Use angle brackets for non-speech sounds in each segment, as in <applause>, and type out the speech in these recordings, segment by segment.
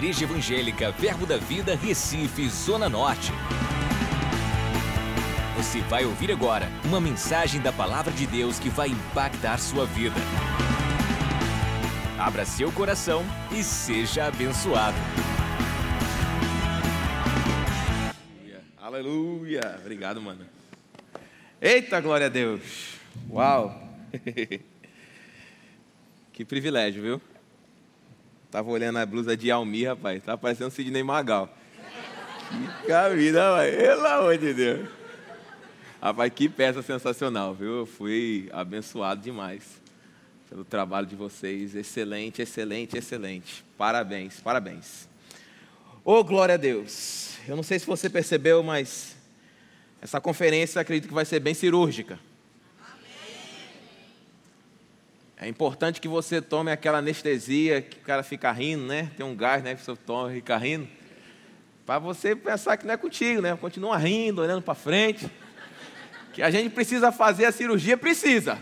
Igreja Evangélica Verbo da Vida, Recife, Zona Norte. Você vai ouvir agora uma mensagem da Palavra de Deus que vai impactar sua vida. Abra seu coração e seja abençoado. Aleluia! Obrigado, mano. Eita, glória a Deus! Uau! <laughs> que privilégio, viu? Tava olhando a blusa de Almir, rapaz. Tá parecendo Sidney Magal. Que camisa, rapaz. Pelo amor de Deus. Rapaz, que peça sensacional, viu? Eu fui abençoado demais pelo trabalho de vocês. Excelente, excelente, excelente. Parabéns, parabéns. Ô, oh, glória a Deus. Eu não sei se você percebeu, mas essa conferência acredito que vai ser bem cirúrgica. É importante que você tome aquela anestesia que o cara fica rindo, né? Tem um gás, né? Que você toma e fica rindo. Para você pensar que não é contigo, né? Continua rindo, olhando para frente. Que a gente precisa fazer a cirurgia, precisa.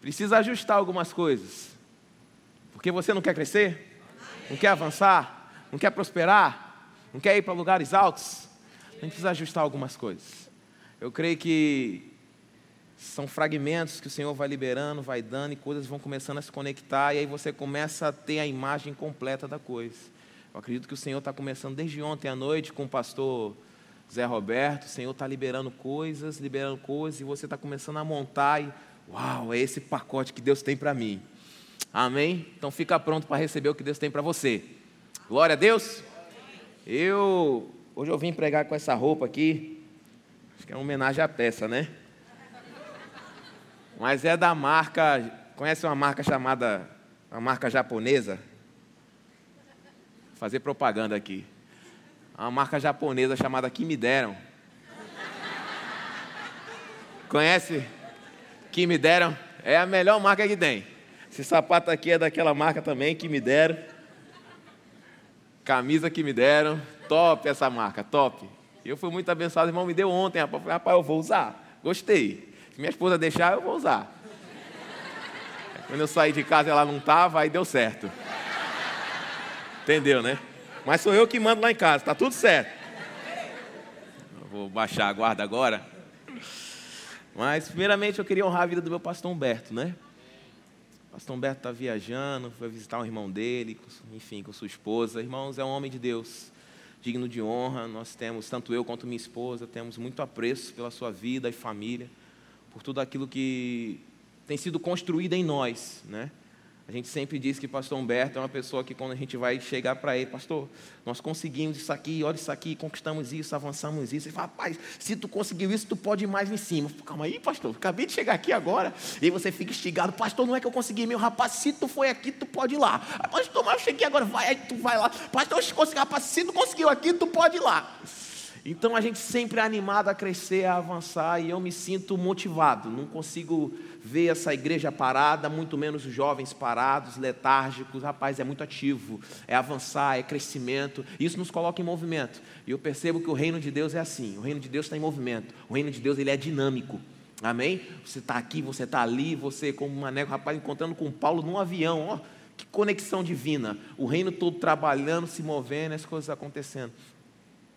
Precisa ajustar algumas coisas. Porque você não quer crescer? Não quer avançar? Não quer prosperar? Não quer ir para lugares altos? A gente precisa ajustar algumas coisas. Eu creio que são fragmentos que o Senhor vai liberando, vai dando e coisas vão começando a se conectar e aí você começa a ter a imagem completa da coisa. Eu acredito que o Senhor está começando desde ontem à noite com o pastor Zé Roberto. O Senhor está liberando coisas, liberando coisas e você está começando a montar e uau, é esse pacote que Deus tem para mim. Amém? Então fica pronto para receber o que Deus tem para você. Glória a Deus. Eu hoje eu vim pregar com essa roupa aqui. Acho que é uma homenagem à peça, né? Mas é da marca. Conhece uma marca chamada. Uma marca japonesa? Vou fazer propaganda aqui. Uma marca japonesa chamada Que Me Deram. Conhece? Que Me Deram? É a melhor marca que tem. Esse sapato aqui é daquela marca também, Que Me Deram. Camisa que me deram. Top essa marca, top. Eu fui muito abençoado, irmão me deu ontem. Rapaz, eu vou usar. Gostei. Se minha esposa deixar, eu vou usar. Quando eu saí de casa ela não estava, aí deu certo. Entendeu, né? Mas sou eu que mando lá em casa, está tudo certo. Vou baixar a guarda agora. Mas, primeiramente, eu queria honrar a vida do meu pastor Humberto, né? O pastor Humberto está viajando, foi visitar um irmão dele, enfim, com sua esposa. Irmãos, é um homem de Deus, digno de honra. Nós temos, tanto eu quanto minha esposa, temos muito apreço pela sua vida e família por tudo aquilo que tem sido construído em nós, né? A gente sempre diz que pastor Humberto é uma pessoa que quando a gente vai chegar para ele, pastor, nós conseguimos isso aqui, olha isso aqui, conquistamos isso, avançamos isso. Ele fala, rapaz, se tu conseguiu isso, tu pode ir mais em cima. Calma aí, pastor, acabei de chegar aqui agora. E aí você fica instigado, pastor, não é que eu consegui, meu rapaz, se tu foi aqui, tu pode ir lá. Pastor, mas eu cheguei agora, vai, aí tu vai lá. Pastor, eu consegui, rapaz, se tu conseguiu aqui, tu pode ir lá. Então a gente sempre é animado a crescer, a avançar, e eu me sinto motivado. Não consigo ver essa igreja parada, muito menos os jovens parados, letárgicos. Rapaz, é muito ativo, é avançar, é crescimento. Isso nos coloca em movimento. E eu percebo que o reino de Deus é assim: o reino de Deus está em movimento, o reino de Deus ele é dinâmico. Amém? Você está aqui, você está ali, você, como um maneco, rapaz, encontrando com Paulo num avião, ó, que conexão divina. O reino todo trabalhando, se movendo, as coisas acontecendo.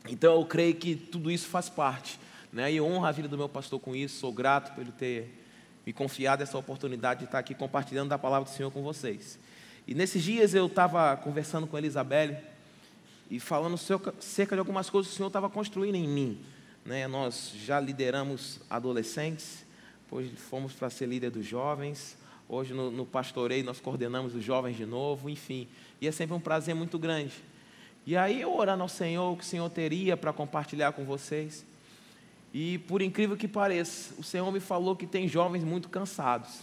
Então eu creio que tudo isso faz parte. Né? E honra a vida do meu pastor com isso, sou grato por ele ter me confiado essa oportunidade de estar aqui compartilhando da palavra do Senhor com vocês. E nesses dias eu estava conversando com a Elizabeth e falando cerca de algumas coisas que o Senhor estava construindo em mim. Né? Nós já lideramos adolescentes, depois fomos para ser líder dos jovens, hoje no, no pastoreio nós coordenamos os jovens de novo, enfim. E é sempre um prazer muito grande e aí eu orando ao Senhor o que o Senhor teria para compartilhar com vocês. E por incrível que pareça, o Senhor me falou que tem jovens muito cansados.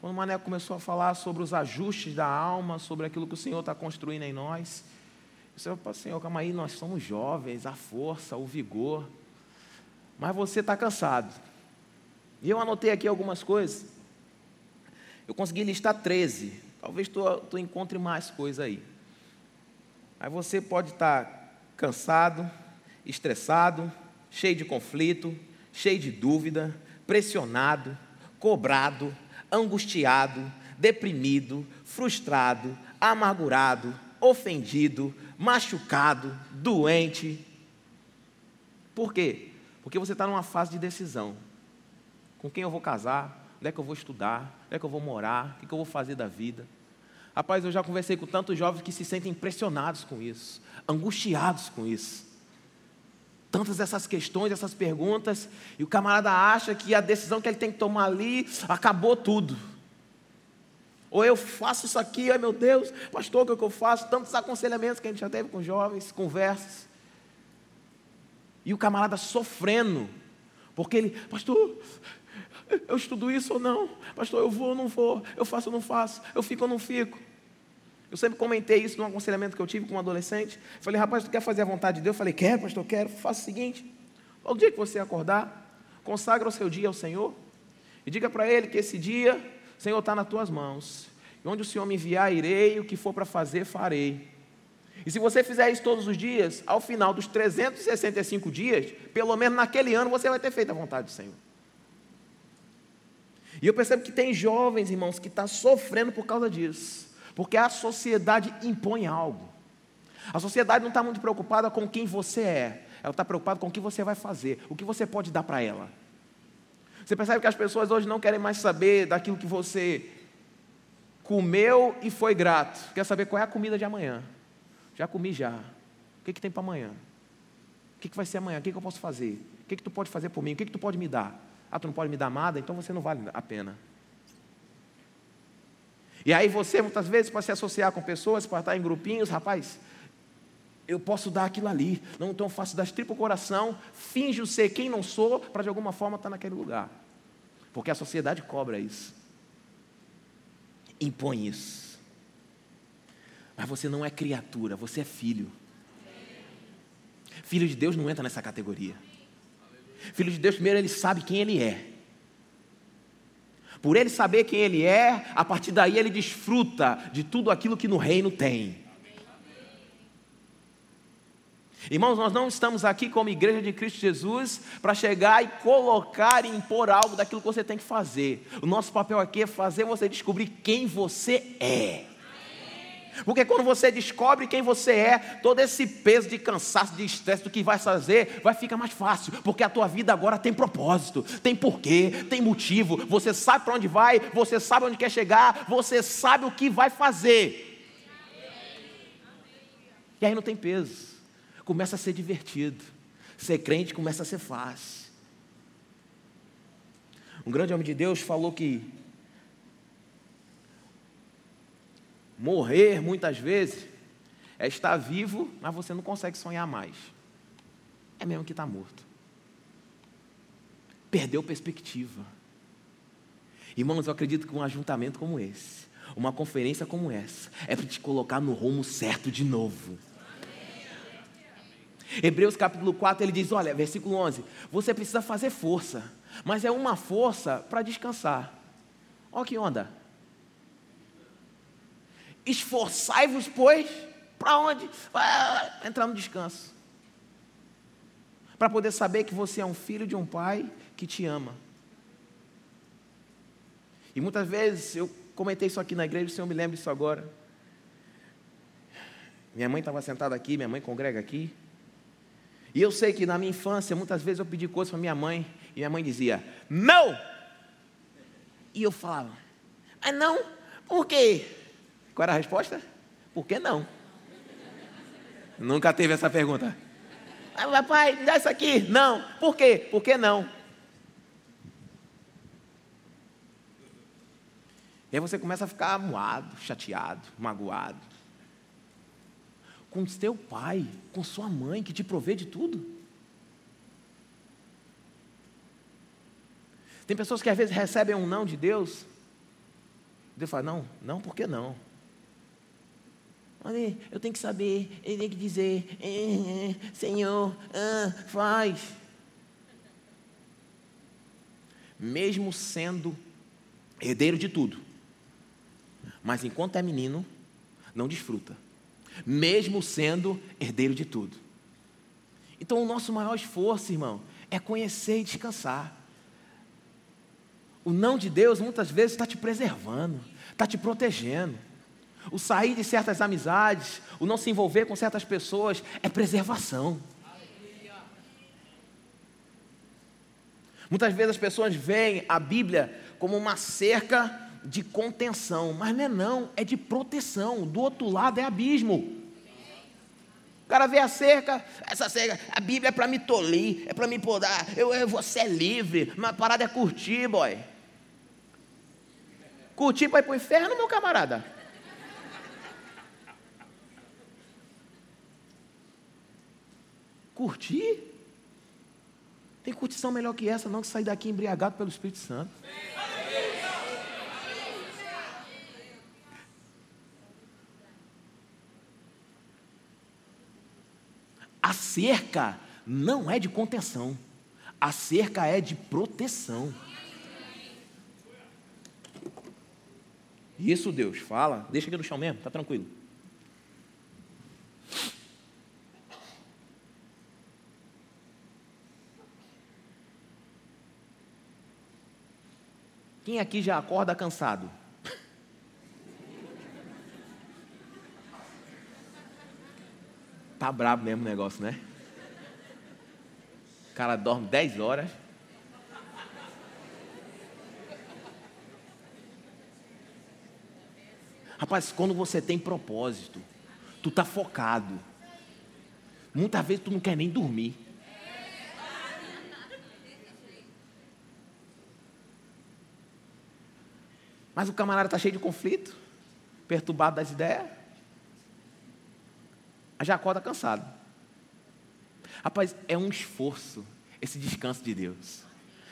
Quando o Mané começou a falar sobre os ajustes da alma, sobre aquilo que o Senhor está construindo em nós, eu disse, para Senhor, calma aí, nós somos jovens, a força, o vigor, mas você está cansado. E eu anotei aqui algumas coisas. Eu consegui listar 13. Talvez tu, tu encontre mais coisas aí. Aí você pode estar cansado, estressado, cheio de conflito, cheio de dúvida, pressionado, cobrado, angustiado, deprimido, frustrado, amargurado, ofendido, machucado, doente. Por quê? Porque você está numa fase de decisão. Com quem eu vou casar? Onde é que eu vou estudar? Onde é que eu vou morar? O que, eu vou fazer da vida? Rapaz, eu já conversei com tantos jovens que se sentem impressionados com isso, angustiados com isso. Tantas essas questões, essas perguntas, e o camarada acha que a decisão que ele tem que tomar ali acabou tudo. Ou eu faço isso aqui, ai meu Deus, pastor, o que, é que eu faço? Tantos aconselhamentos que a gente já teve com jovens, conversas. E o camarada sofrendo, porque ele, pastor, eu estudo isso ou não? Pastor, eu vou ou não vou? Eu faço ou não faço? Eu fico ou não fico? Eu sempre comentei isso num aconselhamento que eu tive com um adolescente. Falei, rapaz, tu quer fazer a vontade de Deus? Eu falei, quero, pastor, quero. Faça o seguinte: o dia que você acordar, consagra o seu dia ao Senhor e diga para Ele que esse dia Senhor, está nas tuas mãos. E onde o Senhor me enviar, irei, o que for para fazer, farei. E se você fizer isso todos os dias, ao final dos 365 dias, pelo menos naquele ano, você vai ter feito a vontade do Senhor. E eu percebo que tem jovens, irmãos, que estão tá sofrendo por causa disso. Porque a sociedade impõe algo. A sociedade não está muito preocupada com quem você é. Ela está preocupada com o que você vai fazer, o que você pode dar para ela. Você percebe que as pessoas hoje não querem mais saber daquilo que você comeu e foi grato. Quer saber qual é a comida de amanhã? Já comi já. O que, que tem para amanhã? O que, que vai ser amanhã? O que, que eu posso fazer? O que, que tu pode fazer por mim? O que, que tu pode me dar? Ah, tu não pode me dar nada? Então você não vale a pena. E aí você, muitas vezes, para se associar com pessoas, para estar em grupinhos, rapaz, eu posso dar aquilo ali. Não, eu faço das tripas o coração, finjo ser quem não sou, para de alguma forma estar naquele lugar. Porque a sociedade cobra isso. Impõe isso. Mas você não é criatura, você é filho. Filho de Deus não entra nessa categoria. Filho de Deus, primeiro, ele sabe quem ele é. Por ele saber quem ele é, a partir daí ele desfruta de tudo aquilo que no reino tem. Irmãos, nós não estamos aqui como igreja de Cristo Jesus para chegar e colocar e impor algo daquilo que você tem que fazer. O nosso papel aqui é fazer você descobrir quem você é. Porque quando você descobre quem você é, todo esse peso de cansaço, de estresse do que vai fazer, vai ficar mais fácil, porque a tua vida agora tem propósito, tem porquê, tem motivo, você sabe para onde vai, você sabe onde quer chegar, você sabe o que vai fazer. E aí não tem peso começa a ser divertido. Ser crente começa a ser fácil. Um grande homem de Deus falou que morrer muitas vezes é estar vivo, mas você não consegue sonhar mais. É mesmo que está morto. Perdeu perspectiva. Irmãos, eu acredito que um ajuntamento como esse, uma conferência como essa, é para te colocar no rumo certo de novo. Hebreus capítulo 4 ele diz: olha, versículo 11: você precisa fazer força, mas é uma força para descansar. Olha que onda. Esforçai-vos, pois, para onde? Para entrar no descanso. Para poder saber que você é um filho de um pai que te ama. E muitas vezes eu comentei isso aqui na igreja, o Senhor me lembra disso agora. Minha mãe estava sentada aqui, minha mãe congrega aqui. E eu sei que na minha infância, muitas vezes eu pedi coisas para minha mãe, e minha mãe dizia, não! E eu falava, mas não, por quê? Qual era a resposta? Por que não? Nunca teve essa pergunta. Ah, papai, me dá isso aqui. Não. Por quê? Por que não? E aí você começa a ficar moado, chateado, magoado com teu pai, com sua mãe, que te provê de tudo. Tem pessoas que às vezes recebem um não de Deus. Deus fala, não, não, por que não? Eu tenho que saber, ele tem que dizer, eh, eh, Senhor, ah, faz. Mesmo sendo herdeiro de tudo, mas enquanto é menino, não desfruta mesmo sendo herdeiro de tudo. Então, o nosso maior esforço, irmão, é conhecer e descansar. O não de Deus muitas vezes está te preservando, está te protegendo. O sair de certas amizades, o não se envolver com certas pessoas, é preservação. Muitas vezes as pessoas veem a Bíblia como uma cerca de contenção, mas não é não, é de proteção. Do outro lado é abismo. O cara vê a cerca, essa cerca, a Bíblia é para me tolir, é para me podar, eu, eu, você é livre, uma parada é curtir, boy. Curtir para ir para o inferno, meu camarada. Curtir? Tem curtição melhor que essa, não que sair daqui embriagado pelo Espírito Santo. A cerca não é de contenção, a cerca é de proteção. Isso Deus fala, deixa aqui no chão mesmo, tá tranquilo. Quem aqui já acorda cansado? Tá brabo mesmo o negócio, né? O cara dorme 10 horas. Rapaz, quando você tem propósito, tu tá focado. Muitas vezes tu não quer nem dormir. Mas o camarada está cheio de conflito, perturbado das ideias. Já acorda cansado. Rapaz, é um esforço esse descanso de Deus.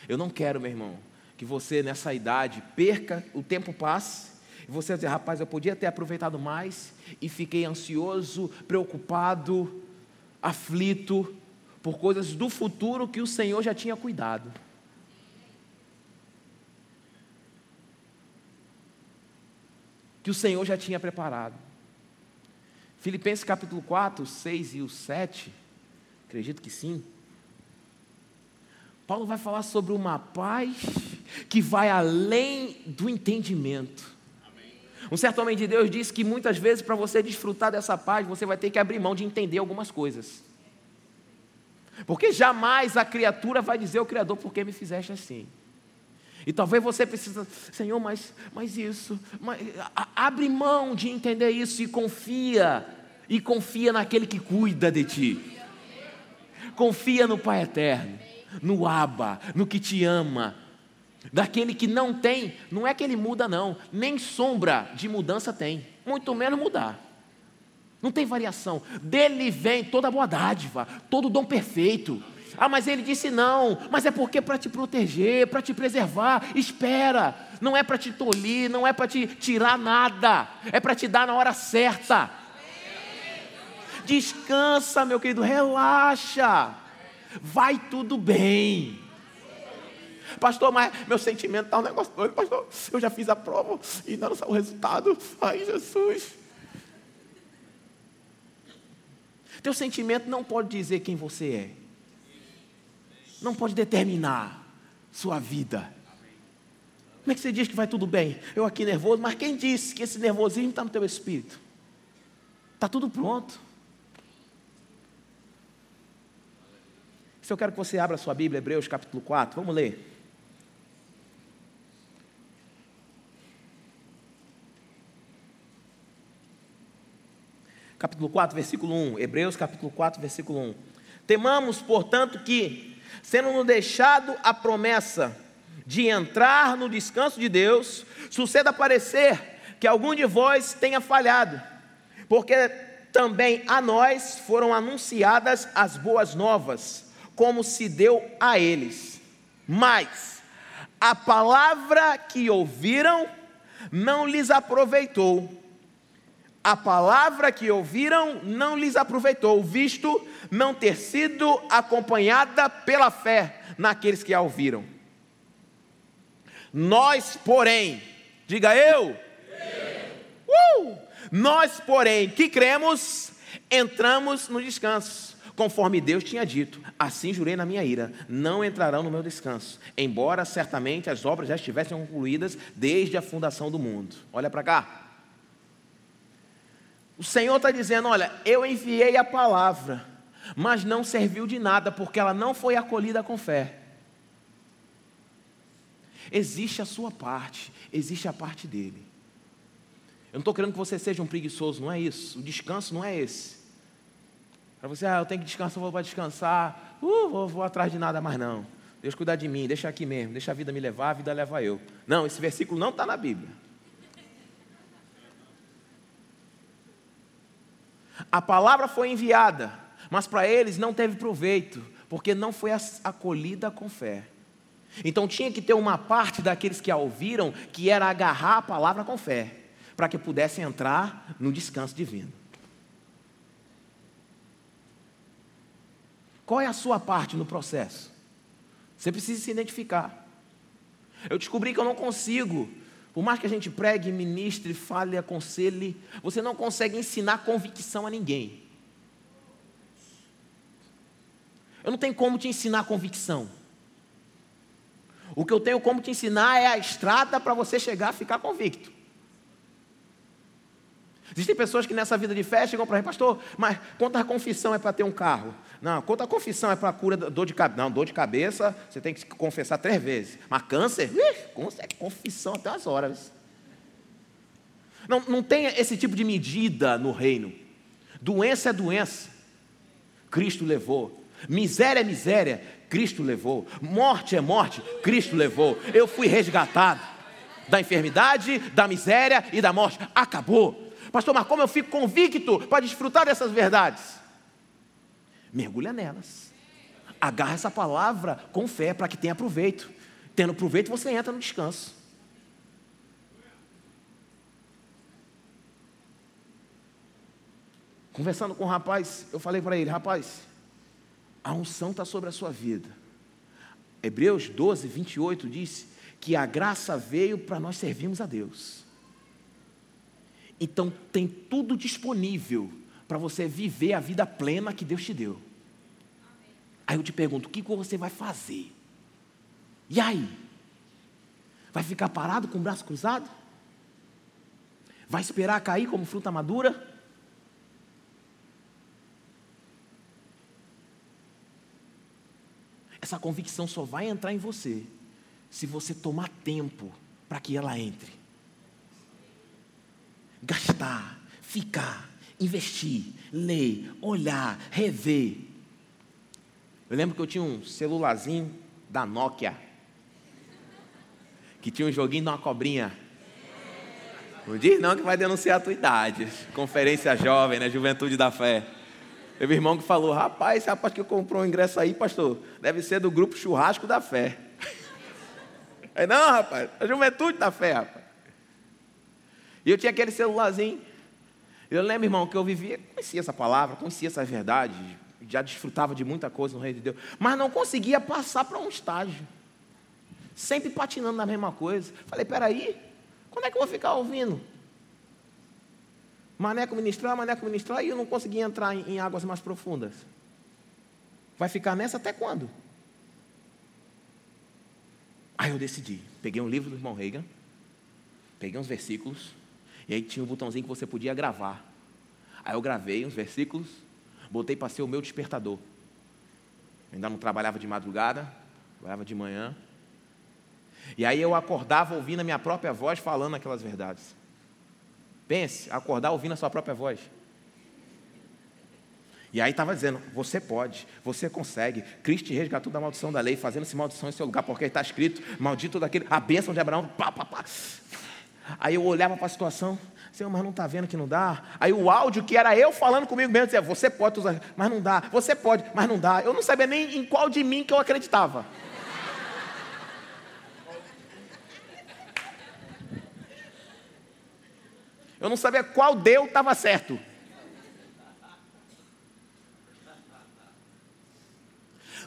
Eu não quero, meu irmão, que você nessa idade perca, o tempo passe, e você dizer, rapaz, eu podia ter aproveitado mais e fiquei ansioso, preocupado, aflito por coisas do futuro que o Senhor já tinha cuidado. Que o Senhor já tinha preparado. Filipenses capítulo 4, 6 e o 7, acredito que sim. Paulo vai falar sobre uma paz que vai além do entendimento. Um certo homem de Deus disse que muitas vezes, para você desfrutar dessa paz, você vai ter que abrir mão de entender algumas coisas. Porque jamais a criatura vai dizer ao Criador, por que me fizeste assim? E talvez você precise, Senhor, mas, mas isso, mas, abre mão de entender isso e confia, e confia naquele que cuida de ti. Confia no Pai Eterno, no Abba, no que te ama, daquele que não tem, não é que ele muda, não, nem sombra de mudança tem, muito menos mudar. Não tem variação. Dele vem toda boa dádiva, todo dom perfeito. Ah, mas ele disse não, mas é porque é para te proteger, para te preservar. Espera, não é para te tolir, não é para te tirar nada, é para te dar na hora certa. Descansa, meu querido, relaxa, vai tudo bem. Pastor, mas meu sentimento está um negócio doido, pastor. Eu já fiz a prova e não saiu o resultado. Ai, Jesus. Teu sentimento não pode dizer quem você é não pode determinar sua vida. Como é que você diz que vai tudo bem? Eu aqui nervoso, mas quem disse que esse nervosismo está no teu espírito? Está tudo pronto. Se eu quero que você abra sua Bíblia, Hebreus capítulo 4, vamos ler. Capítulo 4, versículo 1. Hebreus capítulo 4, versículo 1. Temamos, portanto, que sendo-nos deixado a promessa de entrar no descanso de Deus, suceda parecer que algum de vós tenha falhado, porque também a nós foram anunciadas as boas novas, como se deu a eles. Mas a palavra que ouviram não lhes aproveitou a palavra que ouviram não lhes aproveitou, visto não ter sido acompanhada pela fé naqueles que a ouviram. Nós, porém, diga eu, uh, nós, porém, que cremos, entramos no descanso, conforme Deus tinha dito: assim jurei na minha ira, não entrarão no meu descanso, embora certamente as obras já estivessem concluídas desde a fundação do mundo. Olha para cá. O Senhor está dizendo: olha, eu enviei a palavra, mas não serviu de nada, porque ela não foi acolhida com fé. Existe a sua parte, existe a parte dele. Eu não estou querendo que você seja um preguiçoso, não é isso. O descanso não é esse. Para você, ah, eu tenho que descansar, vou para descansar, uh, vou, vou atrás de nada mais não. Deus cuidar de mim, deixa aqui mesmo, deixa a vida me levar, a vida leva eu. Não, esse versículo não está na Bíblia. A palavra foi enviada, mas para eles não teve proveito, porque não foi acolhida com fé. Então tinha que ter uma parte daqueles que a ouviram que era agarrar a palavra com fé, para que pudessem entrar no descanso divino. Qual é a sua parte no processo? Você precisa se identificar. Eu descobri que eu não consigo, por mais que a gente pregue, ministre, fale, aconselhe, você não consegue ensinar convicção a ninguém. Eu não tenho como te ensinar convicção. O que eu tenho como te ensinar é a estrada para você chegar a ficar convicto. Existem pessoas que nessa vida de fé chegam para mim, pastor, mas quanta confissão é para ter um carro? Não, quanta confissão é para cura da dor de cabeça? Não, dor de cabeça você tem que confessar três vezes. Mas câncer, é confissão até as horas. Não, não tem esse tipo de medida no reino. Doença é doença. Cristo levou. Miséria é miséria. Cristo levou. Morte é morte. Cristo levou. Eu fui resgatado da enfermidade, da miséria e da morte. Acabou. Pastor, mas como eu fico convicto para desfrutar dessas verdades? Mergulha nelas. Agarra essa palavra com fé para que tenha proveito. Tendo proveito, você entra no descanso. Conversando com o um rapaz, eu falei para ele: rapaz, a unção está sobre a sua vida. Hebreus 12, 28 diz que a graça veio para nós servirmos a Deus. Então tem tudo disponível para você viver a vida plena que Deus te deu. Aí eu te pergunto, o que você vai fazer? E aí? Vai ficar parado com o braço cruzado? Vai esperar cair como fruta madura? Essa convicção só vai entrar em você se você tomar tempo para que ela entre gastar, ficar, investir, ler, olhar, rever. Eu lembro que eu tinha um celularzinho da Nokia, que tinha um joguinho de uma cobrinha. Não diz não que vai denunciar a tua idade. Conferência jovem, né? Juventude da fé. Meu irmão que falou, rapaz, esse rapaz que comprou um ingresso aí, pastor, deve ser do grupo churrasco da fé. <laughs> Aí, não, rapaz, a juventude da fé, rapaz. E eu tinha aquele celularzinho. Eu lembro, irmão, que eu vivia, conhecia essa palavra, conhecia essa verdade, já desfrutava de muita coisa no Reino de Deus, mas não conseguia passar para um estágio. Sempre patinando na mesma coisa. Falei, peraí, quando é que eu vou ficar ouvindo? Maneco ministrar, maneco ministrar, e eu não conseguia entrar em, em águas mais profundas. Vai ficar nessa até quando? Aí eu decidi. Peguei um livro do irmão Reagan, peguei uns versículos, e aí tinha um botãozinho que você podia gravar. Aí eu gravei uns versículos, botei para ser o meu despertador. Eu ainda não trabalhava de madrugada, trabalhava de manhã. E aí eu acordava ouvindo a minha própria voz falando aquelas verdades. Pense, acordar ouvindo a sua própria voz. E aí estava dizendo: você pode, você consegue. Cristo te resgatou da maldição da lei, fazendo-se maldição em seu lugar, porque está escrito: maldito daquele, a bênção de Abraão, pá, pá, pá. Aí eu olhava para a situação, Senhor, mas não está vendo que não dá. Aí o áudio que era eu falando comigo mesmo, dizia, você pode usar, mas não dá, você pode, mas não dá. Eu não sabia nem em qual de mim que eu acreditava. Eu não sabia qual Deus estava certo.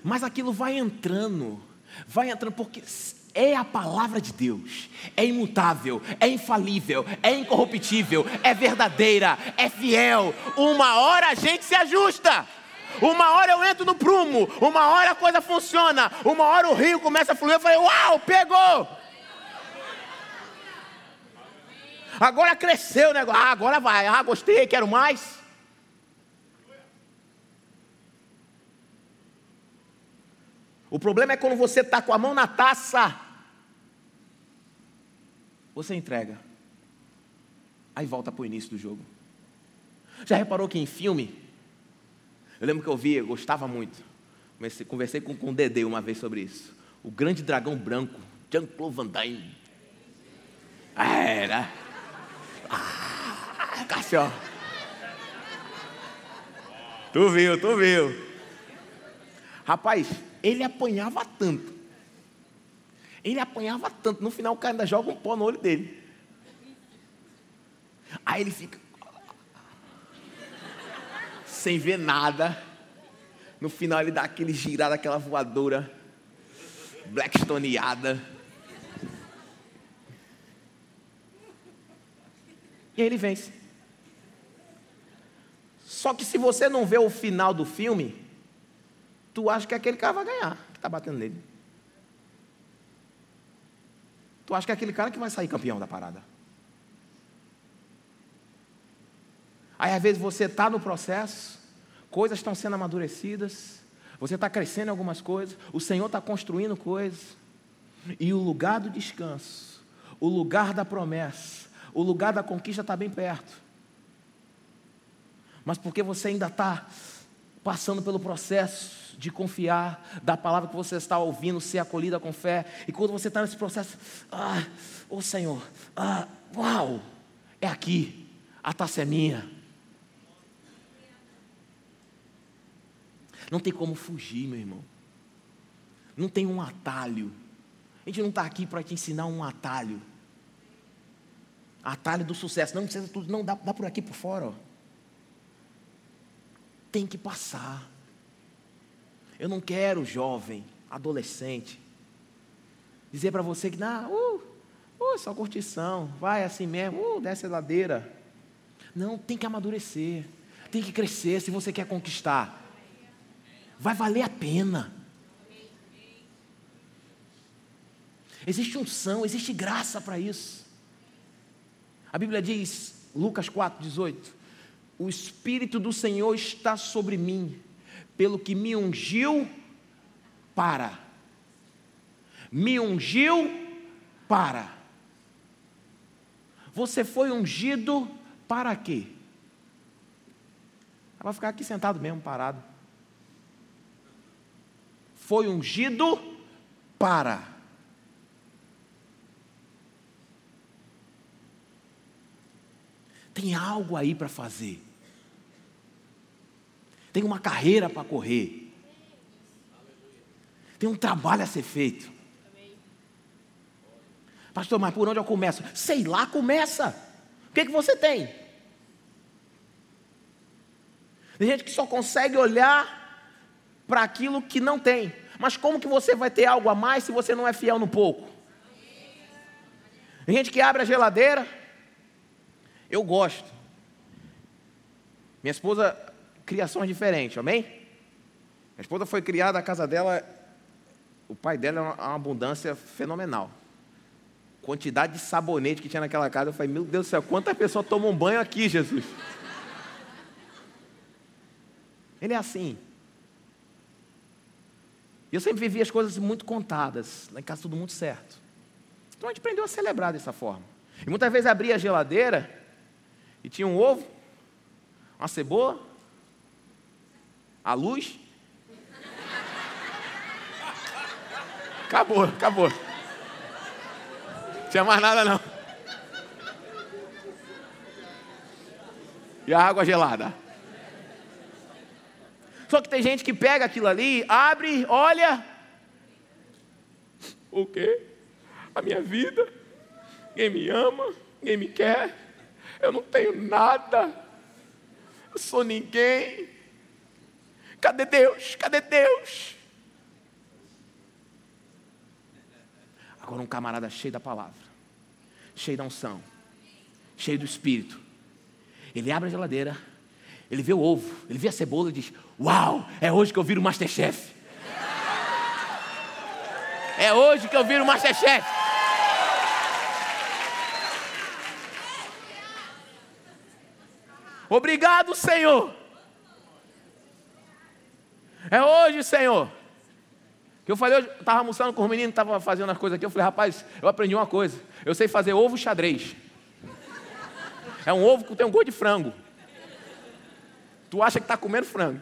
Mas aquilo vai entrando, vai entrando, porque é a palavra de Deus, é imutável, é infalível, é incorruptível, é verdadeira, é fiel. Uma hora a gente se ajusta. Uma hora eu entro no prumo, uma hora a coisa funciona, uma hora o rio começa a fluir. Eu falei, uau, pegou! Agora cresceu o negócio. Ah, agora vai. Ah, gostei, quero mais. O problema é quando você está com a mão na taça, você entrega, aí volta para o início do jogo. Já reparou que em filme, eu lembro que eu vi, eu gostava muito, Comecei, conversei com, com o Dede uma vez sobre isso. O grande dragão branco, Jean-Claude Van Damme. Era. Ah, Cássio. Tu viu, tu viu. Rapaz, ele apanhava tanto. Ele apanhava tanto. No final o cara ainda joga um pó no olho dele. Aí ele fica. Sem ver nada. No final ele dá aquele girado, aquela voadora. Blackstoneada. E aí ele vence. Só que se você não vê o final do filme, tu acha que aquele cara vai ganhar, que está batendo nele. Tu acha que é aquele cara que vai sair campeão da parada. Aí às vezes você está no processo, coisas estão sendo amadurecidas, você está crescendo em algumas coisas, o Senhor está construindo coisas, e o lugar do descanso, o lugar da promessa, o lugar da conquista está bem perto. Mas porque você ainda está passando pelo processo de confiar, da palavra que você está ouvindo, ser acolhida com fé, e quando você está nesse processo, ah, ô oh Senhor, ah, uau, é aqui, a taça é minha. Não tem como fugir, meu irmão. Não tem um atalho. A gente não está aqui para te ensinar um atalho. Atalho do sucesso. Não precisa tudo, não, dá, dá por aqui por fora. Ó. Tem que passar. Eu não quero, jovem, adolescente, dizer para você que, não, uh, uh, só curtição, vai assim mesmo, uh, desce a ladeira. Não, tem que amadurecer, tem que crescer se você quer conquistar. Vai valer a pena. Existe unção, existe graça para isso. A Bíblia diz, Lucas 4, 18: O Espírito do Senhor está sobre mim, pelo que me ungiu para. Me ungiu para. Você foi ungido para quê? Vai ficar aqui sentado mesmo, parado. Foi ungido para. Tem algo aí para fazer. Tem uma carreira para correr. Tem um trabalho a ser feito. Pastor, mas por onde eu começo? Sei lá, começa. O que, que você tem? Tem gente que só consegue olhar para aquilo que não tem. Mas como que você vai ter algo a mais se você não é fiel no pouco? Tem gente que abre a geladeira, eu gosto. Minha esposa, criações diferentes, amém? Minha esposa foi criada, a casa dela, o pai dela é uma, uma abundância fenomenal. Quantidade de sabonete que tinha naquela casa, eu falei, meu Deus do céu, quantas pessoas tomam banho aqui, Jesus? Ele é assim. E eu sempre vivi as coisas muito contadas, lá em casa tudo muito certo. Então a gente aprendeu a celebrar dessa forma. E muitas vezes abria a geladeira e tinha um ovo, uma cebola, a luz. Acabou, acabou. Não tinha mais nada não. E a água gelada. Só que tem gente que pega aquilo ali, abre, olha. O quê? A minha vida? Ninguém me ama, ninguém me quer eu não tenho nada, eu sou ninguém. Cadê Deus? Cadê Deus? Agora, um camarada cheio da palavra, cheio da unção, cheio do espírito. Ele abre a geladeira, ele vê o ovo, ele vê a cebola e diz: Uau, é hoje que eu viro o Masterchef. É hoje que eu viro o Masterchef. Obrigado, Senhor. É hoje, Senhor. Que eu falei, eu estava almoçando com os meninos, estava fazendo as coisas aqui. Eu falei, rapaz, eu aprendi uma coisa. Eu sei fazer ovo xadrez. É um ovo que tem um gosto de frango. Tu acha que está comendo frango.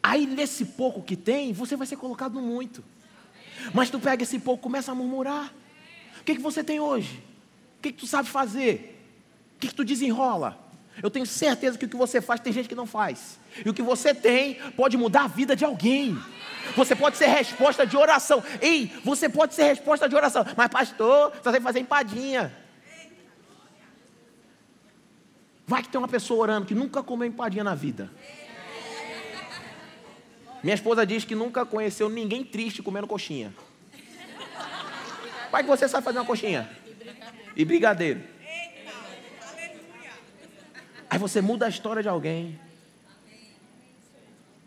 Aí nesse pouco que tem, você vai ser colocado no muito. Mas tu pega esse pouco, começa a murmurar. O que, que você tem hoje? O que, que tu sabe fazer? O que, que tu desenrola? Eu tenho certeza que o que você faz tem gente que não faz. E o que você tem pode mudar a vida de alguém. Você pode ser resposta de oração. Ei, você pode ser resposta de oração. Mas, pastor, só tem que fazer empadinha. Vai que tem uma pessoa orando que nunca comeu empadinha na vida. Minha esposa diz que nunca conheceu ninguém triste comendo coxinha. Vai que você sabe fazer uma coxinha. E brigadeiro. Aí você muda a história de alguém.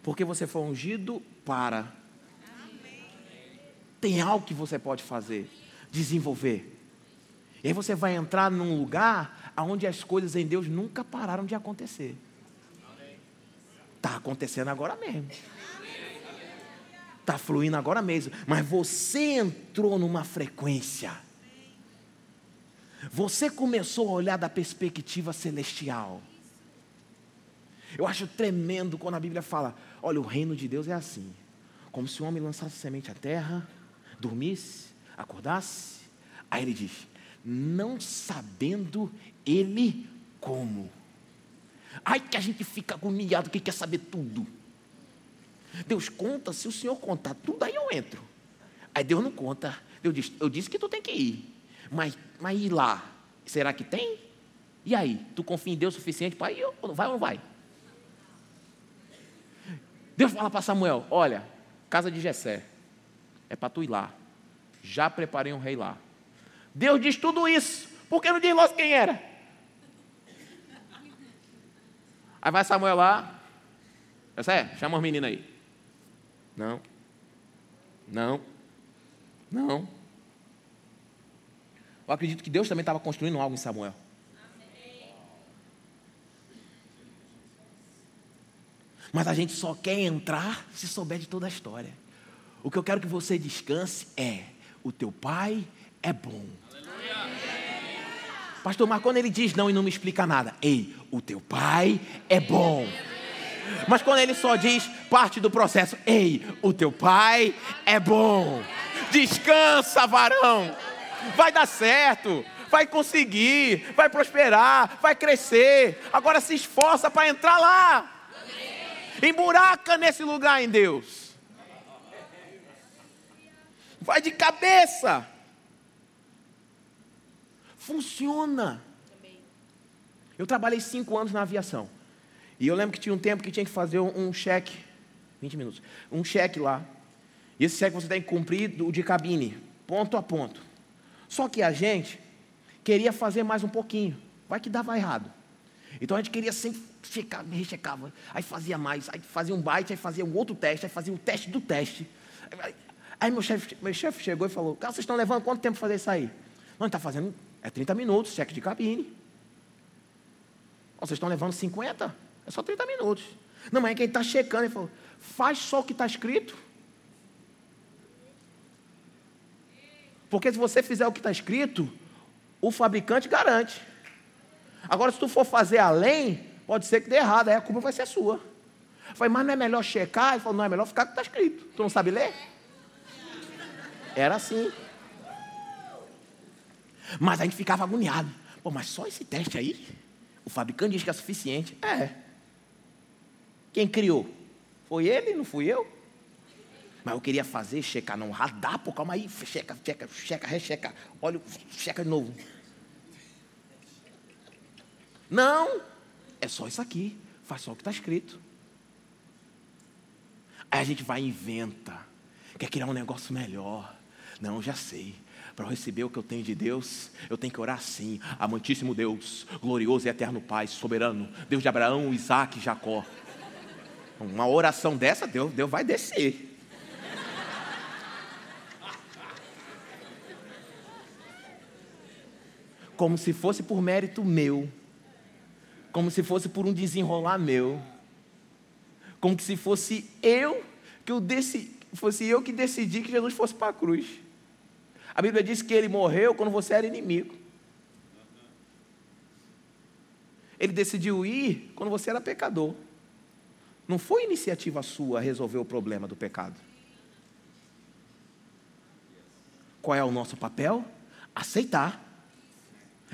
Porque você foi ungido para. Tem algo que você pode fazer, desenvolver. E aí você vai entrar num lugar onde as coisas em Deus nunca pararam de acontecer. Está acontecendo agora mesmo. Está fluindo agora mesmo. Mas você entrou numa frequência. Você começou a olhar da perspectiva celestial. Eu acho tremendo quando a Bíblia fala: olha, o reino de Deus é assim. Como se o homem lançasse semente à terra, dormisse, acordasse. Aí ele diz: não sabendo ele como. Ai que a gente fica agoniado que quer saber tudo. Deus conta, se o Senhor contar tudo, aí eu entro. Aí Deus não conta. Deus diz, eu disse que tu tem que ir. Mas, mas ir lá, será que tem? E aí, tu confia em Deus o suficiente para ir? Vai ou não vai? Deus fala para Samuel: Olha, casa de Jessé, é para tu ir lá. Já preparei um rei lá. Deus diz tudo isso, por que não diz logo quem era? Aí vai Samuel lá, Jessé, chama os meninos aí. Não, não, não. Eu acredito que Deus também estava construindo algo em Samuel. Mas a gente só quer entrar se souber de toda a história. O que eu quero que você descanse é: o teu pai é bom. Pastor, mas quando ele diz não e não me explica nada, ei, o teu pai é bom. Mas quando ele só diz parte do processo, ei, o teu pai é bom. Descansa, varão. Vai dar certo, vai conseguir, vai prosperar, vai crescer. Agora se esforça para entrar lá. Emburaca nesse lugar em Deus. Vai de cabeça. Funciona. Eu trabalhei cinco anos na aviação. E eu lembro que tinha um tempo que tinha que fazer um, cheque, 20 minutos, um cheque lá. E esse cheque você tem que cumprir do, de cabine, ponto a ponto. Só que a gente queria fazer mais um pouquinho. Vai que dava errado. Então a gente queria sempre checar, rechecava. Aí fazia mais, aí fazia um byte, aí fazia um outro teste, aí fazia o um teste do teste. Aí meu chefe meu chef chegou e falou: Cara, vocês estão levando quanto tempo fazer isso aí? Não, está fazendo, é 30 minutos, cheque de cabine. Vocês estão levando 50? É só 30 minutos. Não, mas é quem está checando, ele falou: Faz só o que está escrito. Porque se você fizer o que está escrito, o fabricante garante. Agora, se tu for fazer além, pode ser que dê errado, aí a culpa vai ser sua. Eu falei, mas não é melhor checar? Ele falou, não, é melhor ficar com o que está escrito. Tu não sabe ler? Era assim. Mas a gente ficava agoniado. Pô, mas só esse teste aí? O fabricante diz que é suficiente. É. Quem criou? Foi ele, não fui eu? Mas eu queria fazer, checar, não, radar, pô, calma aí, checa, checa, checa, recheca, olha, checa de novo. Não, é só isso aqui, faz só o que está escrito. Aí a gente vai e inventa, quer criar um negócio melhor. Não, já sei. Para receber o que eu tenho de Deus, eu tenho que orar assim: Amantíssimo Deus, glorioso e eterno Pai, soberano, Deus de Abraão, Isaac e Jacó. Uma oração dessa, Deus, Deus vai descer. Como se fosse por mérito meu, como se fosse por um desenrolar meu, como se fosse eu que eu decidi, fosse eu que decidi que Jesus fosse para a cruz. A Bíblia diz que ele morreu quando você era inimigo. Ele decidiu ir quando você era pecador. Não foi iniciativa sua resolver o problema do pecado. Qual é o nosso papel? Aceitar.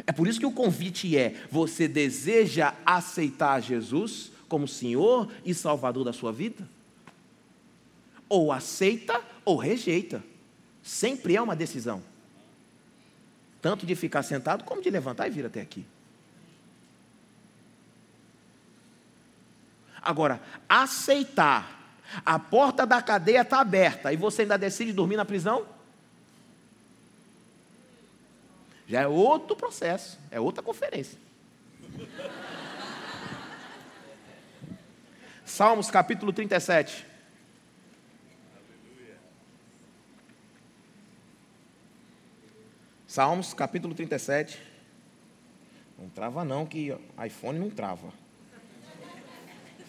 É por isso que o convite é: você deseja aceitar Jesus como Senhor e Salvador da sua vida? Ou aceita ou rejeita. Sempre é uma decisão. Tanto de ficar sentado como de levantar e vir até aqui. Agora, aceitar, a porta da cadeia está aberta e você ainda decide dormir na prisão? Já é outro processo, é outra conferência. Salmos capítulo 37. Salmos capítulo 37. Não trava não, que iPhone não trava.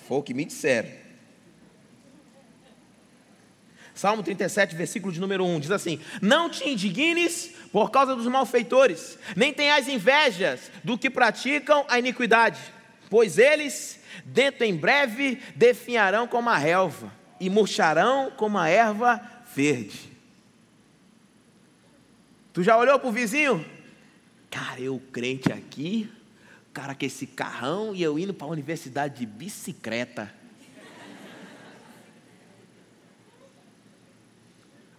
Foi o que me disseram. Salmo 37, versículo de número 1, diz assim: Não te indignes por causa dos malfeitores, nem tenhas invejas do que praticam a iniquidade, pois eles, dentro em breve, definharão como a relva e murcharão como a erva verde. Tu já olhou para o vizinho? Cara, eu crente aqui, cara com esse carrão e eu indo para a universidade de bicicleta.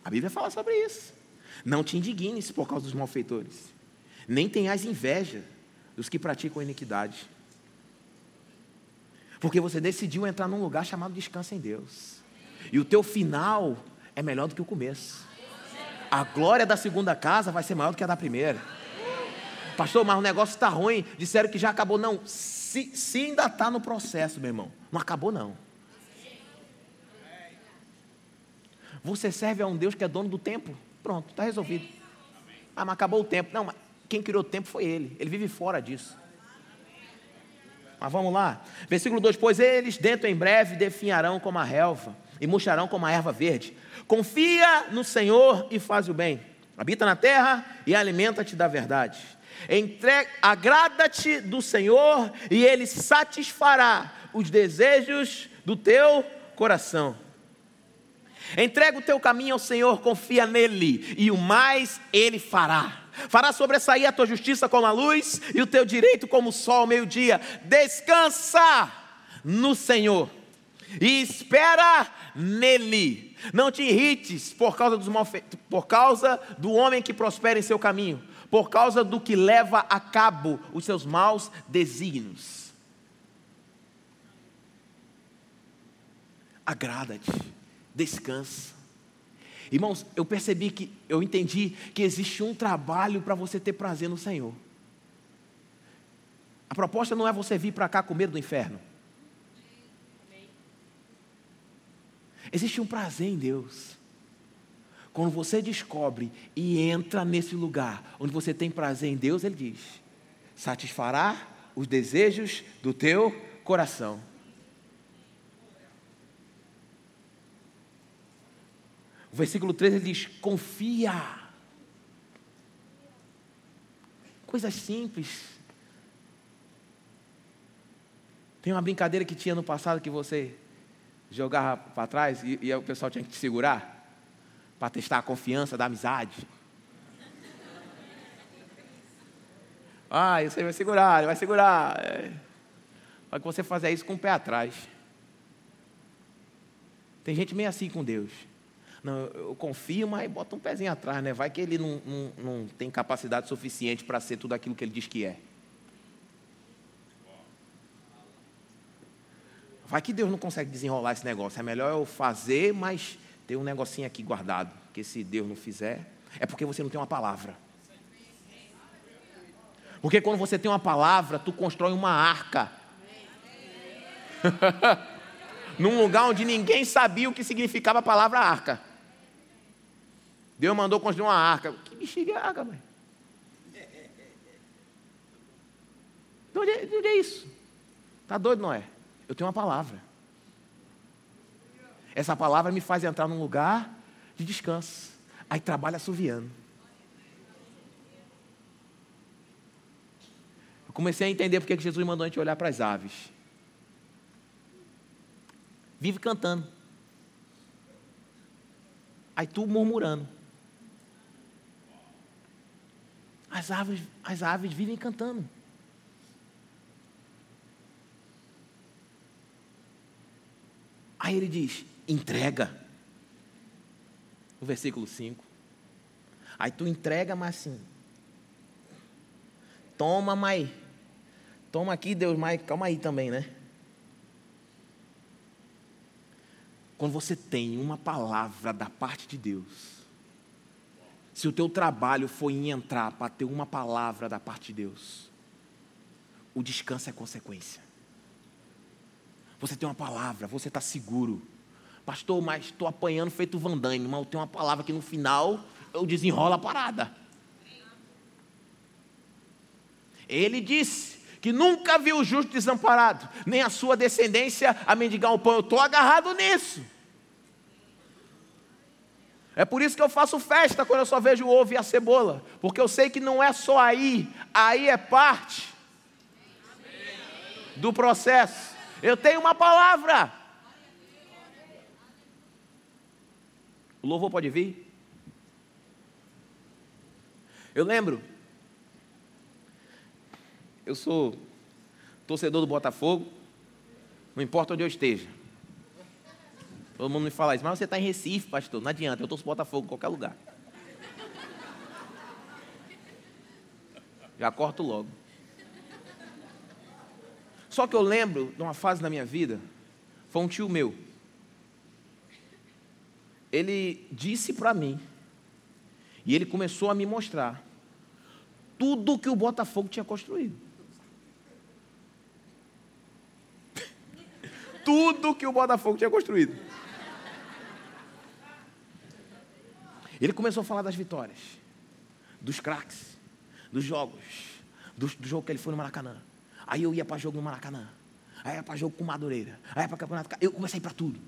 A Bíblia fala sobre isso. Não te indignes por causa dos malfeitores, nem tenhas inveja dos que praticam iniquidade. Porque você decidiu entrar num lugar chamado descanso em Deus. E o teu final é melhor do que o começo. A glória da segunda casa vai ser maior do que a da primeira. Pastor, mas o negócio está ruim. Disseram que já acabou. Não, se, se ainda está no processo, meu irmão, não acabou não. Você serve a um Deus que é dono do tempo? Pronto, está resolvido. Ah, mas acabou o tempo. Não, mas quem criou o tempo foi Ele. Ele vive fora disso. Mas vamos lá. Versículo 2: Pois eles dentro em breve definharão como a relva e murcharão como a erva verde. Confia no Senhor e faz o bem. Habita na terra e alimenta-te da verdade. Agrada-te do Senhor e Ele satisfará os desejos do teu coração. Entrega o teu caminho ao Senhor, confia nele, e o mais ele fará. Fará sobressair a tua justiça como a luz e o teu direito como o sol ao meio-dia. Descansa no Senhor e espera nele. Não te irrites por causa, dos por causa do homem que prospera em seu caminho, por causa do que leva a cabo os seus maus desígnios. Agrada-te descansa. Irmãos, eu percebi que, eu entendi que existe um trabalho para você ter prazer no Senhor. A proposta não é você vir para cá com medo do inferno. Existe um prazer em Deus. Quando você descobre e entra nesse lugar onde você tem prazer em Deus, Ele diz: satisfará os desejos do teu coração. O versículo 13 ele diz: confia. Coisas simples. Tem uma brincadeira que tinha no passado que você jogava para trás e, e o pessoal tinha que te segurar para testar a confiança da amizade. <laughs> Ah, você vai segurar, vai segurar. É. Que você fazer isso com o pé atrás. Tem gente meio assim com Deus. Não, eu confio, mas bota um pezinho atrás, né? Vai que ele não, não, não tem capacidade suficiente para ser tudo aquilo que ele diz que é. Vai que Deus não consegue desenrolar esse negócio. É melhor eu fazer, mas ter um negocinho aqui guardado. Porque se Deus não fizer, é porque você não tem uma palavra. Porque quando você tem uma palavra, tu constrói uma arca. <laughs> Num lugar onde ninguém sabia o que significava a palavra arca. Deus mandou construir uma arca. Que bexiga é arca, mãe? Eu diria isso. Tá doido, Noé? Eu tenho uma palavra. Essa palavra me faz entrar num lugar de descanso. Aí trabalha assoviando. Eu comecei a entender porque que Jesus mandou a gente olhar para as aves. Vive cantando. Aí tu murmurando. As aves, as aves vivem cantando. Aí ele diz: entrega. No versículo 5. Aí tu entrega, mas assim. Toma, mas. Toma aqui, Deus, mas calma aí também, né? Quando você tem uma palavra da parte de Deus, se o teu trabalho for em entrar para ter uma palavra da parte de Deus, o descanso é consequência. Você tem uma palavra, você está seguro. Pastor, mas estou apanhando feito Vandamme, mas eu tenho uma palavra que no final eu desenrolo a parada. Ele disse que nunca viu o justo desamparado, nem a sua descendência a mendigar o pão. Eu estou agarrado nisso. É por isso que eu faço festa quando eu só vejo o ovo e a cebola, porque eu sei que não é só aí, aí é parte do processo. Eu tenho uma palavra. O louvor pode vir? Eu lembro, eu sou torcedor do Botafogo, não importa onde eu esteja. Todo mundo me fala isso, mas você está em Recife, pastor. Não adianta, eu torço Botafogo em qualquer lugar. Já corto logo. Só que eu lembro de uma fase na minha vida, foi um tio meu. Ele disse para mim, e ele começou a me mostrar, tudo que o Botafogo tinha construído. <laughs> tudo que o Botafogo tinha construído. Ele começou a falar das vitórias, dos craques, dos jogos, do, do jogo que ele foi no Maracanã. Aí eu ia para jogo no Maracanã. Aí ia para jogo com Madureira. Aí ia para campeonato. Eu comecei para tudo.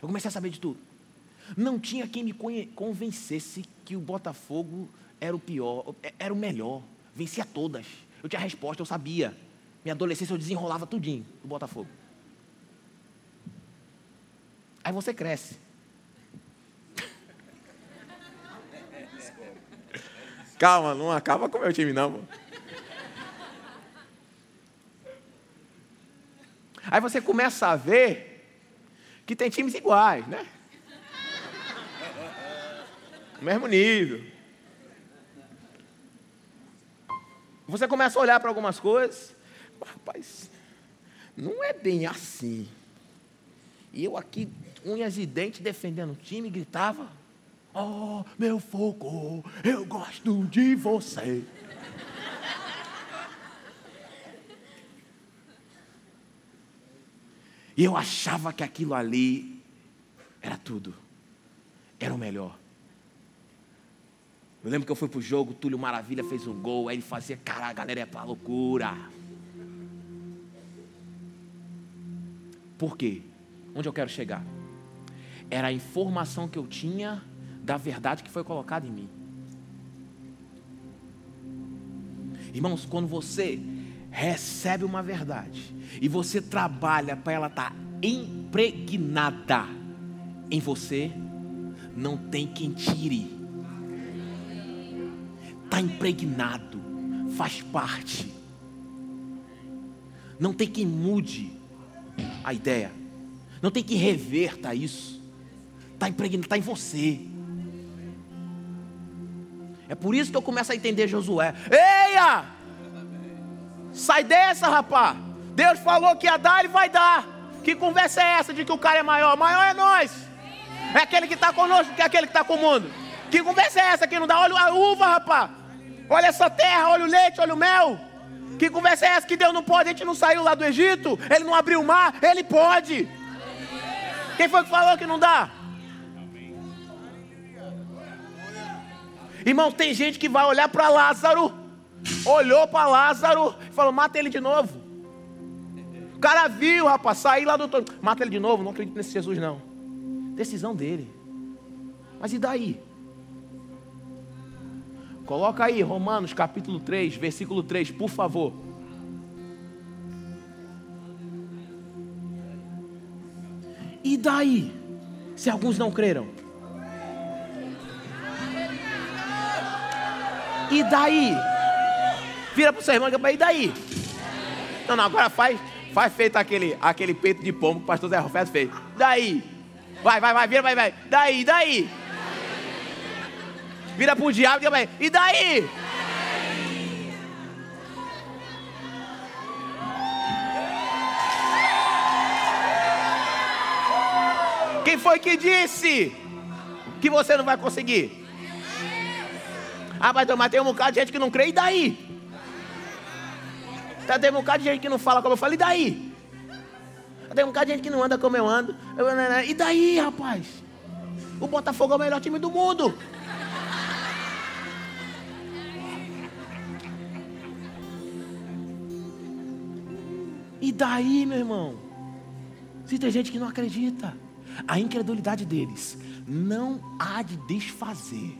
Eu comecei a saber de tudo. Não tinha quem me convencesse que o Botafogo era o pior, é, era o melhor. Vencia todas. Eu tinha resposta, eu sabia. Minha adolescência eu desenrolava tudinho do Botafogo. Aí você cresce. Calma, não acaba com o meu time, não. Aí você começa a ver que tem times iguais, né? Mesmo nível. Você começa a olhar para algumas coisas, rapaz, não é bem assim. E eu aqui, unhas e dentes, defendendo o time, gritava. Oh, meu fogo, eu gosto de você. E eu achava que aquilo ali era tudo, era o melhor. Eu lembro que eu fui pro jogo, Túlio Maravilha fez um gol, aí ele fazia, cara, a galera é pra loucura. Por quê? Onde eu quero chegar? Era a informação que eu tinha da verdade que foi colocada em mim. Irmãos, quando você recebe uma verdade e você trabalha para ela estar tá impregnada em você, não tem quem tire. Está impregnado, faz parte. Não tem quem mude a ideia. Não tem que reverta isso. Está impregnado, está em você. É por isso que eu começo a entender Josué. Eia! Sai dessa, rapá. Deus falou que ia dar, ele vai dar. Que conversa é essa de que o cara é maior? Maior é nós. É aquele que está conosco que é aquele que está com o mundo. Que conversa é essa que não dá? Olha a uva, rapá. Olha essa terra, olha o leite, olha o mel. Que conversa é essa que Deus não pode? A gente não saiu lá do Egito, ele não abriu o mar, ele pode. Quem foi que falou que não dá? Irmão, tem gente que vai olhar para Lázaro olhou para Lázaro e falou: mata ele de novo. O cara viu, rapaz, sair lá do outro. Mata ele de novo, não acredito nesse Jesus, não. Decisão dele. Mas e daí? Coloca aí Romanos capítulo 3, versículo 3, por favor. E daí? Se alguns não creram. E daí? Vira para o seu irmão e daí? Não, não, agora faz, faz feito aquele, aquele peito de pombo que o pastor Zé Roberto fez. Daí? Vai, vai, vai, vira, vai, vai. Daí, daí? Vira pro diabo e vai. E daí? Quem foi que disse que você não vai conseguir? Ah, mas tem um bocado de gente que não crê, e daí? Tá, tem um bocado de gente que não fala como eu falo, e daí? Tem um bocado de gente que não anda como eu ando, e daí, rapaz? O Botafogo é o melhor time do mundo. E daí, meu irmão? Se tem gente que não acredita, a incredulidade deles não há de desfazer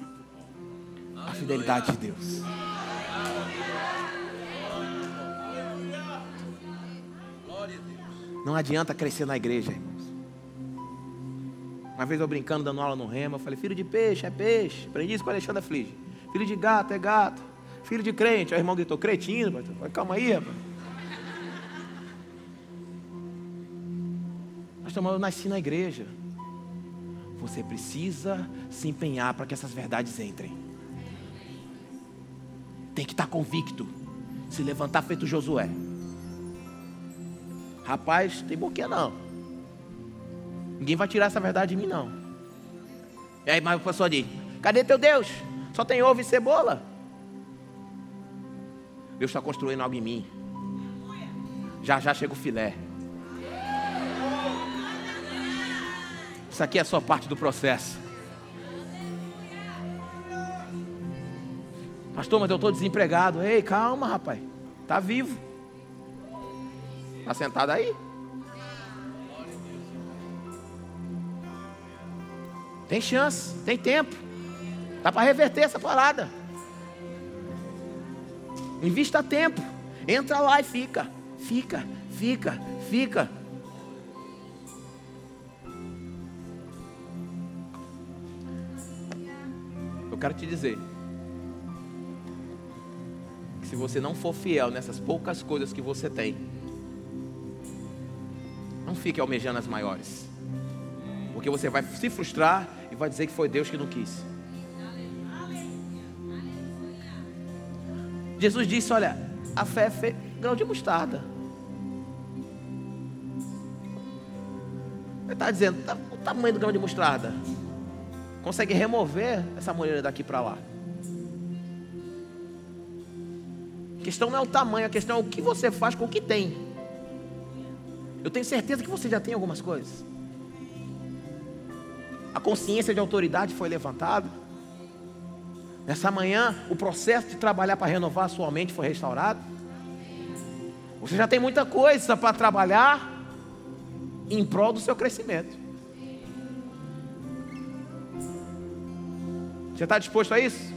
a fidelidade de Deus. Não adianta crescer na igreja, irmãos. Uma vez eu brincando, dando aula no remo, eu falei: filho de peixe é peixe. Aprendi isso com Alexandre Flige. Filho de gato é gato. Filho de crente. Aí o irmão gritou: cretino. Calma aí, rapaz. eu nasci na igreja. Você precisa se empenhar para que essas verdades entrem. Tem que estar convicto. Se levantar feito Josué. Rapaz, tem boquinha não. Ninguém vai tirar essa verdade de mim, não. E aí, mas o pastor diz: Cadê teu Deus? Só tem ovo e cebola. Deus está construindo algo em mim. Já já chega o filé. Isso aqui é só parte do processo. Pastor, mas eu estou desempregado. Ei, calma, rapaz. Está vivo. Está sentado aí? Tem chance, tem tempo. Dá para reverter essa parada. Invista tempo. Entra lá e fica. Fica, fica, fica. quero te dizer se você não for fiel nessas poucas coisas que você tem, não fique almejando as maiores, porque você vai se frustrar e vai dizer que foi Deus que não quis. Jesus disse: Olha, a fé é grão de mostarda. Ele está dizendo: tá, o tamanho do grão de mostarda consegue remover essa mulher daqui para lá. A questão não é o tamanho, a questão é o que você faz com o que tem. Eu tenho certeza que você já tem algumas coisas. A consciência de autoridade foi levantada. Nessa manhã, o processo de trabalhar para renovar a sua mente foi restaurado. Você já tem muita coisa para trabalhar em prol do seu crescimento. Você está disposto a isso?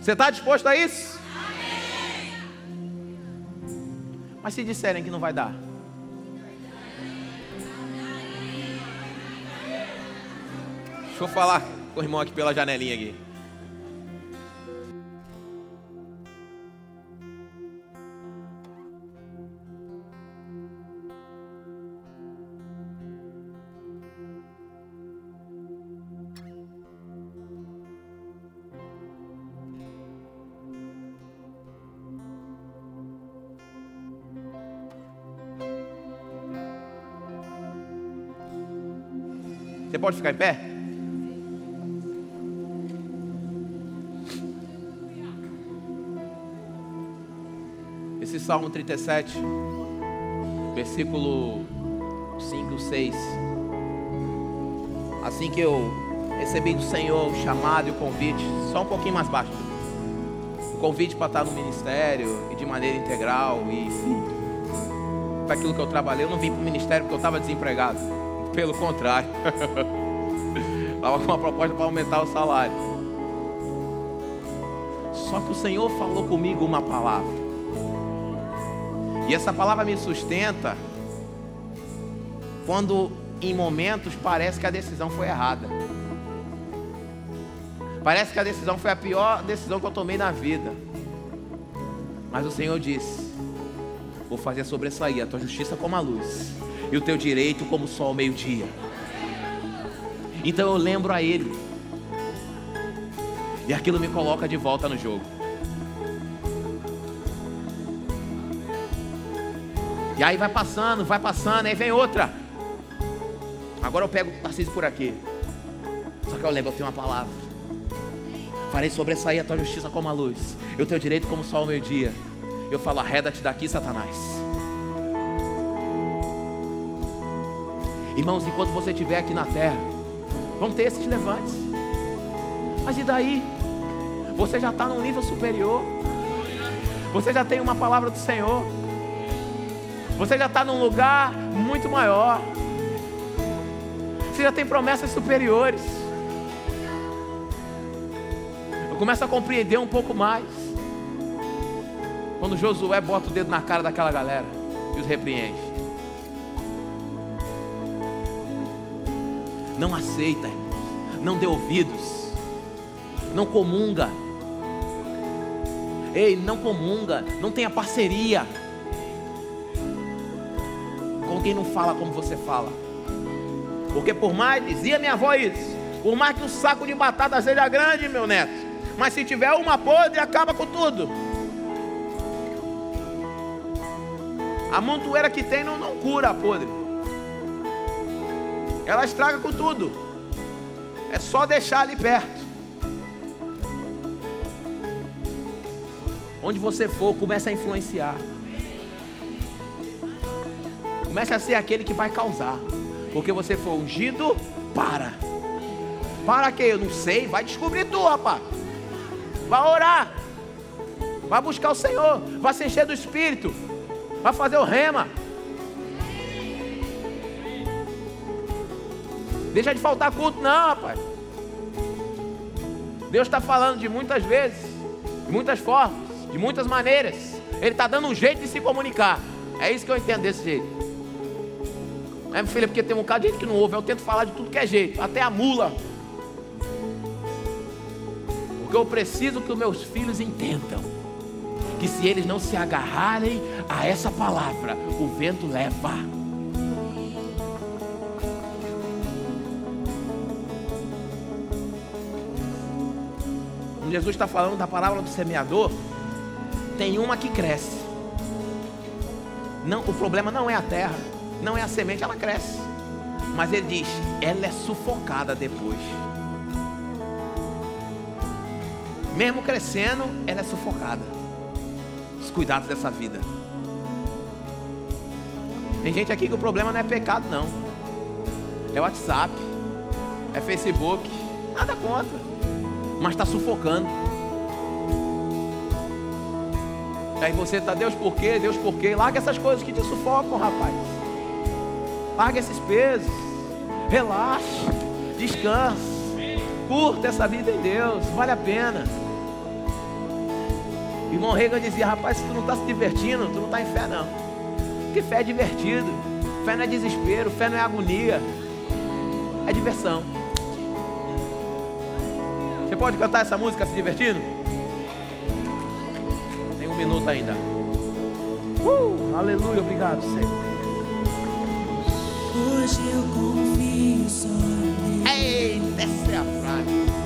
Você está disposto a isso? Mas se disserem que não vai dar, Deixa eu falar com o irmão aqui pela janelinha aqui. Pode ficar em pé? Esse Salmo 37, versículo 5, 6. Assim que eu recebi do Senhor o chamado e o convite, só um pouquinho mais baixo. convite para estar no ministério e de maneira integral e para aquilo que eu trabalhei. Eu não vim para o ministério porque eu estava desempregado. Pelo contrário, <laughs> estava com uma proposta para aumentar o salário. Só que o Senhor falou comigo uma palavra. E essa palavra me sustenta quando em momentos parece que a decisão foi errada. Parece que a decisão foi a pior decisão que eu tomei na vida. Mas o Senhor disse: Vou fazer sobressair a tua justiça como a luz, e o teu direito como o sol ao meio-dia. Então eu lembro a Ele, e aquilo me coloca de volta no jogo. E aí vai passando, vai passando, aí vem outra. Agora eu pego o Tarcísio por aqui. Só que eu lembro, eu tenho uma palavra. Farei sobressair a tua justiça como a luz, e o teu direito como sol ao meio-dia. Eu falo, arreda-te daqui, Satanás. Irmãos, enquanto você estiver aqui na terra, vão ter esses levantes. Mas e daí? Você já está num nível superior. Você já tem uma palavra do Senhor. Você já está num lugar muito maior. Você já tem promessas superiores. Eu começo a compreender um pouco mais. Quando Josué bota o dedo na cara daquela galera e os repreende. Não aceita, irmãos. Não dê ouvidos. Não comunga. Ei, não comunga. Não tenha parceria com quem não fala como você fala. Porque por mais, dizia minha avó isso, por mais que o saco de batata seja grande, meu neto, mas se tiver uma podre, acaba com tudo. A montoeira que tem não, não cura a podre. Ela estraga com tudo. É só deixar ali perto. Onde você for, começa a influenciar. Comece a ser aquele que vai causar. Porque você foi ungido para. Para quê? Eu não sei. Vai descobrir tu, rapaz. Vai orar. Vai buscar o Senhor. Vai se encher do Espírito. Vai fazer o rema. Deixa de faltar culto, não, rapaz. Deus está falando de muitas vezes, de muitas formas, de muitas maneiras. Ele está dando um jeito de se comunicar. É isso que eu entendo desse jeito. É, meu filho, é porque tem um bocado de gente que não ouve. Eu tento falar de tudo que é jeito, até a mula. Porque eu preciso que os meus filhos entendam que se eles não se agarrarem a essa palavra, o vento leva. Jesus está falando da palavra do semeador, tem uma que cresce. Não, o problema não é a terra, não é a semente, ela cresce. Mas ele diz, ela é sufocada depois. Mesmo crescendo, ela é sufocada. Os cuidados dessa vida. Tem gente aqui que o problema não é pecado, não. É WhatsApp, é Facebook, nada contra. Mas está sufocando. Aí você está, Deus por quê? Deus por quê? Larga essas coisas que te sufocam, rapaz. Larga esses pesos. Relaxa. Descansa. Curta essa vida em Deus. Vale a pena. Irmão Reagan dizia, rapaz, se tu não está se divertindo, tu não está em fé não. Porque fé é divertido. Fé não é desespero, fé não é agonia. É diversão. Você pode cantar essa música se divertindo? Tem um minuto ainda. Uh, aleluia, obrigado, Senhor. Hoje eu confio só nele, Eita, essa é a frase.